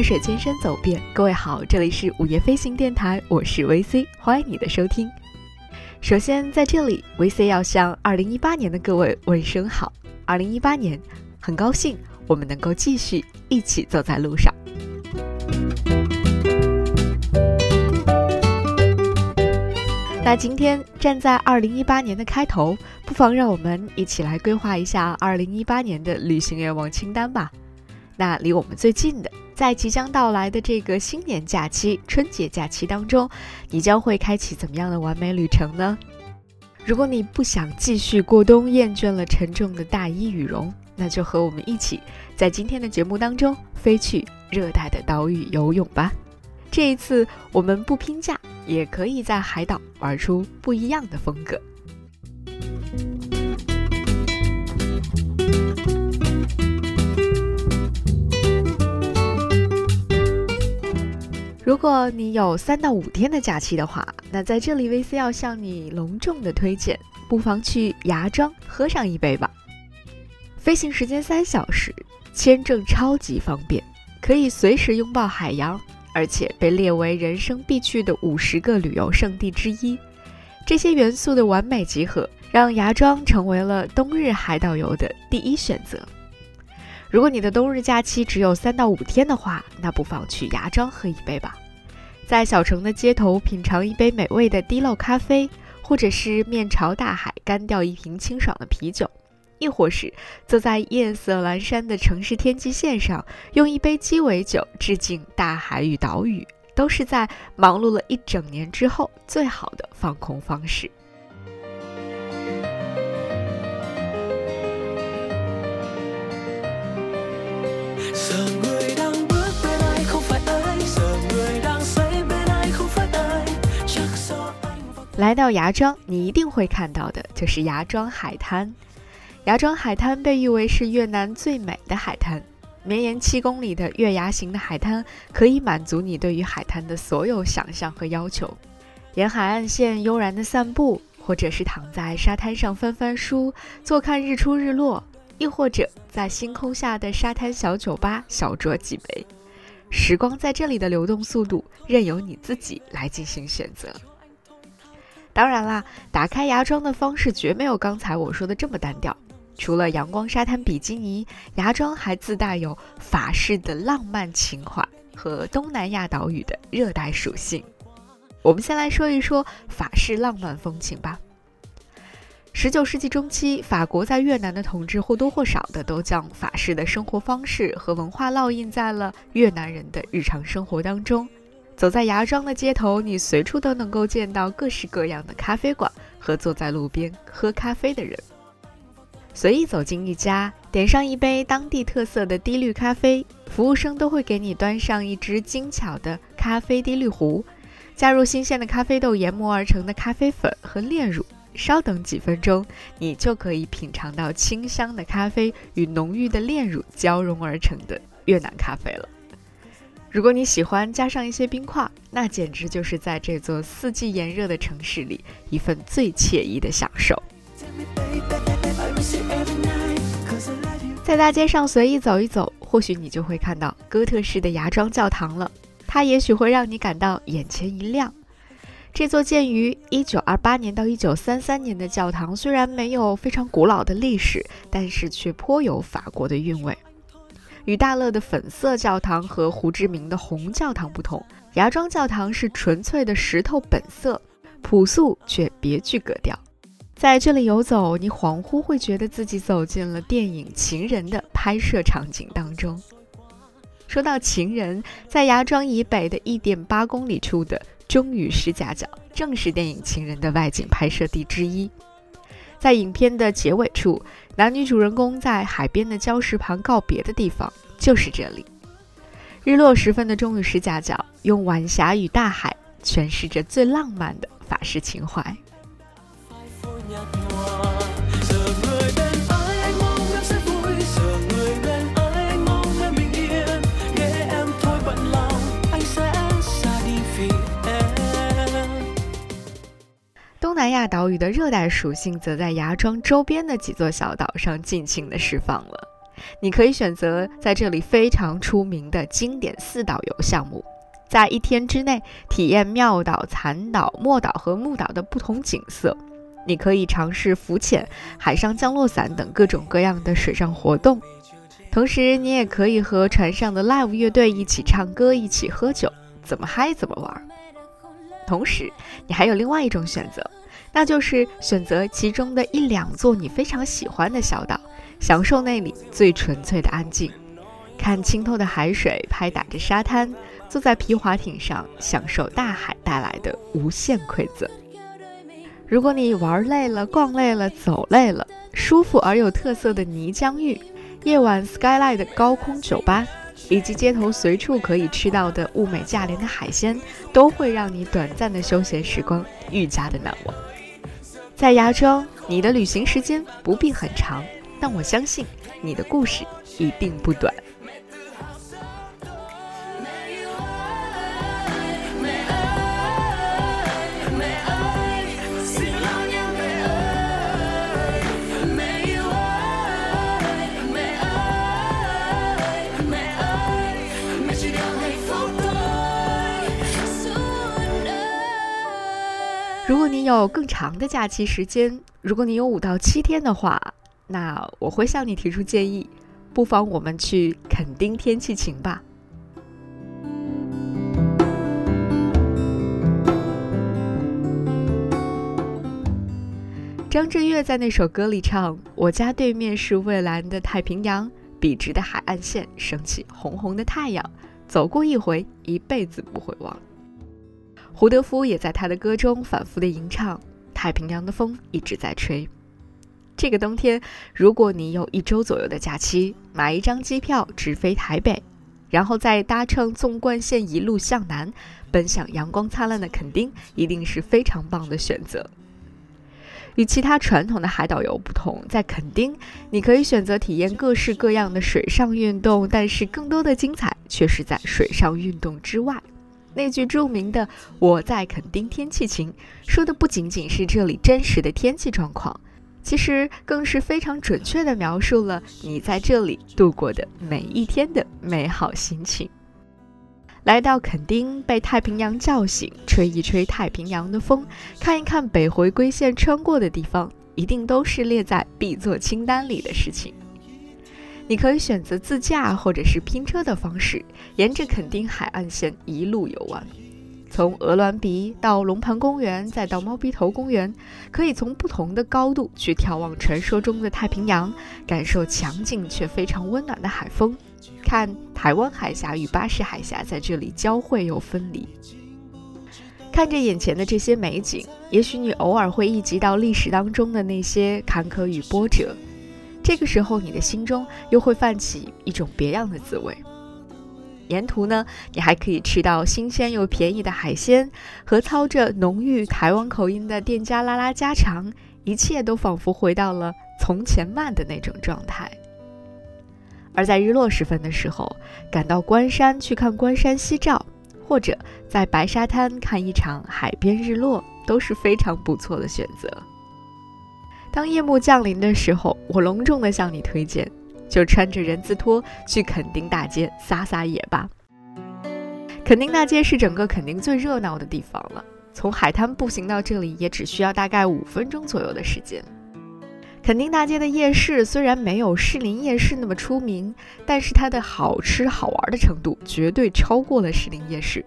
万水千山走遍。各位好，这里是午夜飞行电台，我是 VC，欢迎你的收听。首先，在这里，VC 要向2018年的各位问声好。2018年，很高兴我们能够继续一起走在路上。那今天站在2018年的开头，不妨让我们一起来规划一下2018年的旅行愿望清单吧。那离我们最近的，在即将到来的这个新年假期、春节假期当中，你将会开启怎么样的完美旅程呢？如果你不想继续过冬，厌倦了沉重的大衣羽绒，那就和我们一起，在今天的节目当中飞去热带的岛屿游泳吧。这一次我们不拼假，也可以在海岛玩出不一样的风格。如果你有三到五天的假期的话，那在这里 VC 要向你隆重的推荐，不妨去芽庄喝上一杯吧。飞行时间三小时，签证超级方便，可以随时拥抱海洋，而且被列为人生必去的五十个旅游胜地之一。这些元素的完美集合，让芽庄成为了冬日海岛游的第一选择。如果你的冬日假期只有三到五天的话，那不妨去芽庄喝一杯吧，在小城的街头品尝一杯美味的滴漏咖啡，或者是面朝大海干掉一瓶清爽的啤酒，亦或是坐在夜色阑珊的城市天际线上，用一杯鸡尾酒致敬大海与岛屿，都是在忙碌了一整年之后最好的放空方式。来到芽庄，你一定会看到的就是芽庄海滩。芽庄海滩被誉为是越南最美的海滩，绵延七公里的月牙形的海滩可以满足你对于海滩的所有想象和要求。沿海岸线悠然的散步，或者是躺在沙滩上翻翻书，坐看日出日落，亦或者在星空下的沙滩小酒吧小酌几杯，时光在这里的流动速度，任由你自己来进行选择。当然啦，打开芽庄的方式绝没有刚才我说的这么单调。除了阳光沙滩比基尼，芽庄还自带有法式的浪漫情怀和东南亚岛屿的热带属性。我们先来说一说法式浪漫风情吧。十九世纪中期，法国在越南的统治或多或少的都将法式的生活方式和文化烙印在了越南人的日常生活当中。走在芽庄的街头，你随处都能够见到各式各样的咖啡馆和坐在路边喝咖啡的人。随意走进一家，点上一杯当地特色的滴滤咖啡，服务生都会给你端上一只精巧的咖啡滴滤壶，加入新鲜的咖啡豆研磨而成的咖啡粉和炼乳。稍等几分钟，你就可以品尝到清香的咖啡与浓郁的炼乳交融而成的越南咖啡了。如果你喜欢加上一些冰块，那简直就是在这座四季炎热的城市里一份最惬意的享受。在大街上随意走一走，或许你就会看到哥特式的芽庄教堂了。它也许会让你感到眼前一亮。这座建于1928年到1933年的教堂，虽然没有非常古老的历史，但是却颇有法国的韵味。与大乐的粉色教堂和胡志明的红教堂不同，芽庄教堂是纯粹的石头本色，朴素却别具格调。在这里游走，你恍惚会觉得自己走进了电影《情人》的拍摄场景当中。说到《情人》，在芽庄以北的一点八公里处的中屿石夹角，正是电影《情人》的外景拍摄地之一。在影片的结尾处，男女主人公在海边的礁石旁告别的地方就是这里。日落时分的钟乳石夹角，用晚霞与大海诠释着最浪漫的法式情怀。南亚岛屿的热带属性，则在芽庄周边的几座小岛上尽情的释放了。你可以选择在这里非常出名的经典四岛游项目，在一天之内体验妙岛、残岛、墨岛和木岛的不同景色。你可以尝试浮潜、海上降落伞等各种各样的水上活动，同时你也可以和船上的 live 乐队一起唱歌、一起喝酒，怎么嗨怎么玩。同时，你还有另外一种选择，那就是选择其中的一两座你非常喜欢的小岛，享受那里最纯粹的安静，看清透的海水拍打着沙滩，坐在皮划艇上，享受大海带来的无限馈赠。如果你玩累了、逛累了、走累了，舒服而有特色的泥浆浴、夜晚 skyline 的高空酒吧，以及街头随处可以吃到的物美价廉的海鲜，都会让你短暂的休闲时光愈加的难忘。在芽庄，你的旅行时间不必很长，但我相信你的故事一定不短。如果你有更长的假期时间，如果你有五到七天的话，那我会向你提出建议，不妨我们去垦丁天气晴吧。张震岳在那首歌里唱：“我家对面是蔚蓝的太平洋，笔直的海岸线升起红红的太阳，走过一回，一辈子不会忘。”胡德夫也在他的歌中反复的吟唱：“太平洋的风一直在吹。”这个冬天，如果你有一周左右的假期，买一张机票直飞台北，然后再搭乘纵贯线一路向南，奔向阳光灿烂的垦丁，一定是非常棒的选择。与其他传统的海岛游不同，在垦丁，你可以选择体验各式各样的水上运动，但是更多的精彩却是在水上运动之外。那句著名的“我在垦丁天气晴”说的不仅仅是这里真实的天气状况，其实更是非常准确地描述了你在这里度过的每一天的美好心情。来到垦丁，被太平洋叫醒，吹一吹太平洋的风，看一看北回归线穿过的地方，一定都是列在必做清单里的事情。你可以选择自驾或者是拼车的方式，沿着垦丁海岸线一路游玩，从鹅銮鼻到龙盘公园，再到猫鼻头公园，可以从不同的高度去眺望传说中的太平洋，感受强劲却非常温暖的海风，看台湾海峡与巴士海峡在这里交汇又分离。看着眼前的这些美景，也许你偶尔会忆及到历史当中的那些坎坷与波折。这个时候，你的心中又会泛起一种别样的滋味。沿途呢，你还可以吃到新鲜又便宜的海鲜，和操着浓郁台湾口音的店家拉拉家常，一切都仿佛回到了从前慢的那种状态。而在日落时分的时候，赶到关山去看关山夕照，或者在白沙滩看一场海边日落，都是非常不错的选择。当夜幕降临的时候，我隆重的向你推荐，就穿着人字拖去垦丁大街撒撒野吧。垦丁大街是整个垦丁最热闹的地方了，从海滩步行到这里也只需要大概五分钟左右的时间。垦丁大街的夜市虽然没有士林夜市那么出名，但是它的好吃好玩的程度绝对超过了士林夜市。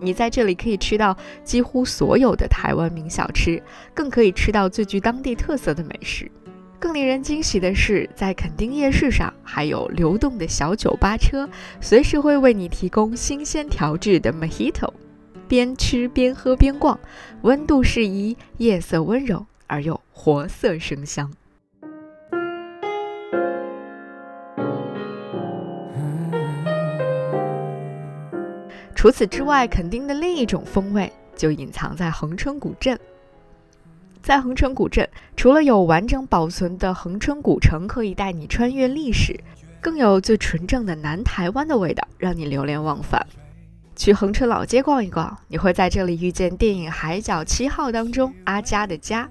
你在这里可以吃到几乎所有的台湾名小吃，更可以吃到最具当地特色的美食。更令人惊喜的是，在垦丁夜市上还有流动的小酒吧车，随时会为你提供新鲜调制的 Mojito，边吃边喝边逛，温度适宜，夜色温柔而又活色生香。除此之外，垦丁的另一种风味就隐藏在恒春古镇。在恒春古镇，除了有完整保存的恒春古城可以带你穿越历史，更有最纯正的南台湾的味道，让你流连忘返。去恒春老街逛一逛，你会在这里遇见电影《海角七号》当中阿佳的家，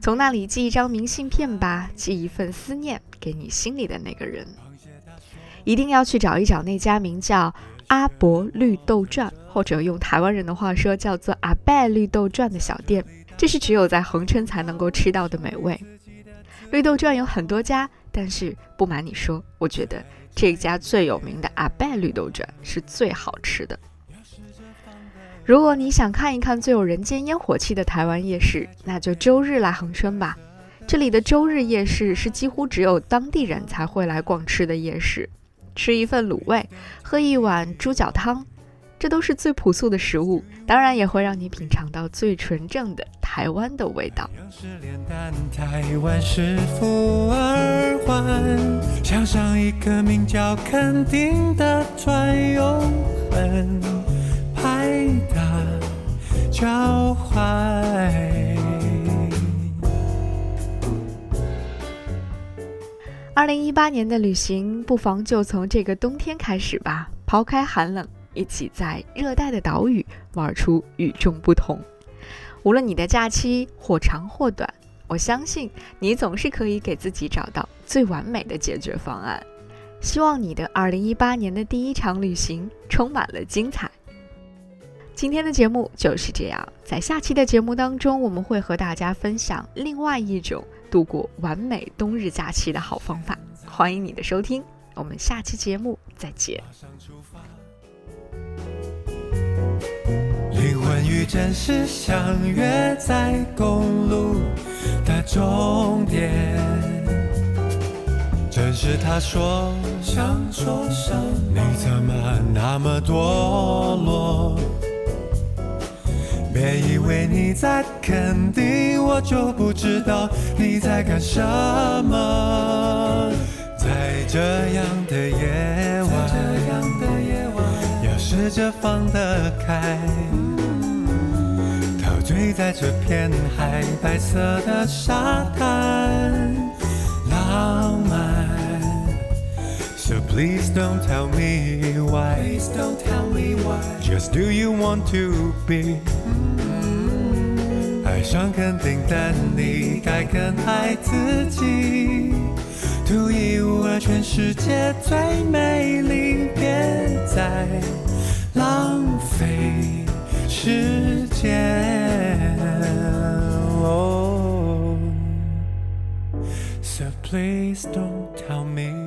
从那里寄一张明信片吧，寄一份思念给你心里的那个人。一定要去找一找那家名叫阿伯绿豆转，或者用台湾人的话说叫做阿伯绿豆转的小店。这是只有在恒春才能够吃到的美味。绿豆转有很多家，但是不瞒你说，我觉得这家最有名的阿伯绿豆转是最好吃的。如果你想看一看最有人间烟火气的台湾夜市，那就周日来恒春吧。这里的周日夜市是几乎只有当地人才会来逛吃的夜市，吃一份卤味，喝一碗猪脚汤。这都是最朴素的食物，当然也会让你品尝到最纯正的台湾的味道。台湾是福耳环，镶上一个名叫垦丁的专用痕，拍打交换。二零一八年的旅行，不妨就从这个冬天开始吧，抛开寒冷。一起在热带的岛屿玩出与众不同。无论你的假期或长或短，我相信你总是可以给自己找到最完美的解决方案。希望你的2018年的第一场旅行充满了精彩。今天的节目就是这样，在下期的节目当中，我们会和大家分享另外一种度过完美冬日假期的好方法。欢迎你的收听，我们下期节目再见。灵魂与真实相约在公路的终点。正是他说，想说声你怎么那么堕落？别以为你在肯定，我就不知道你在干什么。在这样的夜晚，要试着放得开。陶醉在这片海白色的沙滩，浪漫。So please don't tell me why. Please don't tell me why. Just do you want to be? 爱上肯定的你，该更爱自己。独一无二，全世界最美丽，别再浪费。时间。Oh, so please don't tell me